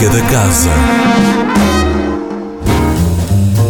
Música da Casa.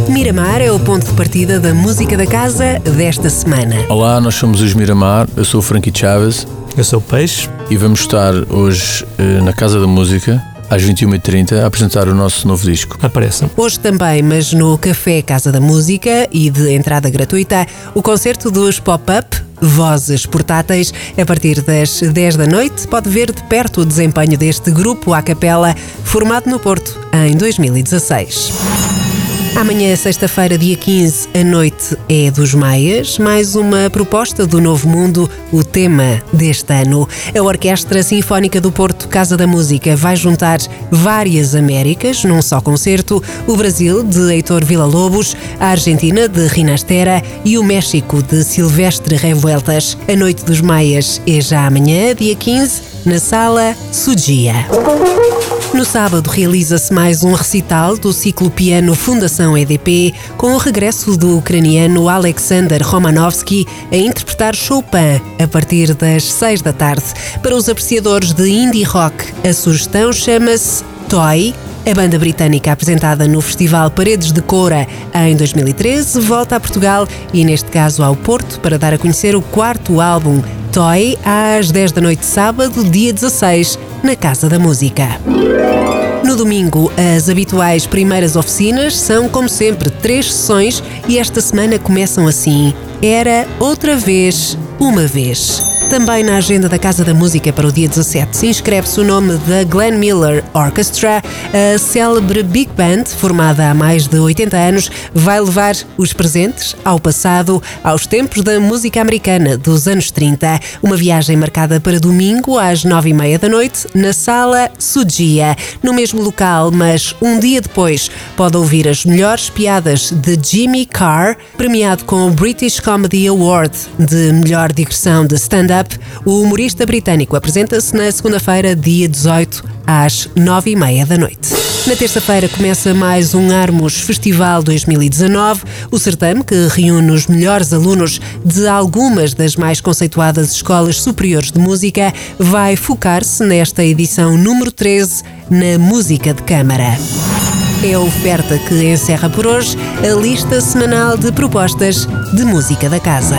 Miramar é o ponto de partida da música da casa desta semana. Olá, nós somos os Miramar, eu sou o Frankie Chaves Eu sou o Peixe. e vamos estar hoje eh, na Casa da Música, às 21h30, a apresentar o nosso novo disco. Apareçam. Hoje também, mas no Café Casa da Música e de entrada gratuita, o concerto dos Pop-Up, Vozes Portáteis, a partir das 10 da noite, pode ver de perto o desempenho deste grupo à capela, formado no Porto em 2016. Amanhã, sexta-feira, dia 15, a noite é dos Maias, mais uma proposta do Novo Mundo, o tema deste ano. A Orquestra Sinfónica do Porto Casa da Música vai juntar várias Américas num só concerto: o Brasil, de Heitor Villa-Lobos, a Argentina, de Rinastera e o México, de Silvestre Revueltas. A noite dos Maias é já amanhã, dia 15, na Sala Sugia. No sábado realiza-se mais um recital do ciclo piano Fundação EDP, com o regresso do ucraniano Alexander Romanovsky a interpretar Chopin a partir das 6 da tarde. Para os apreciadores de indie rock, a sugestão chama-se Toy. A banda britânica apresentada no Festival Paredes de Coura em 2013 volta a Portugal e, neste caso, ao Porto para dar a conhecer o quarto álbum Toy às 10 da noite de sábado, dia 16, na Casa da Música. No domingo, as habituais primeiras oficinas são, como sempre, três sessões e esta semana começam assim. Era outra vez, uma vez. Também na agenda da Casa da Música para o dia 17 se inscreve-se o nome da Glenn Miller Orchestra. A célebre Big Band, formada há mais de 80 anos, vai levar os presentes ao passado, aos tempos da música americana dos anos 30. Uma viagem marcada para domingo às 9h30 da noite na Sala Sugia. No mesmo local, mas um dia depois, pode ouvir as melhores piadas de Jimmy Carr, premiado com o British Comedy Award de melhor digressão de stand-up. O humorista britânico apresenta-se na segunda-feira, dia 18, às 9h30 da noite. Na terça-feira começa mais um Armos Festival 2019, o certame que reúne os melhores alunos de algumas das mais conceituadas escolas superiores de música vai focar-se nesta edição número 13 na música de câmara. É a oferta que encerra por hoje a lista semanal de propostas de música da casa.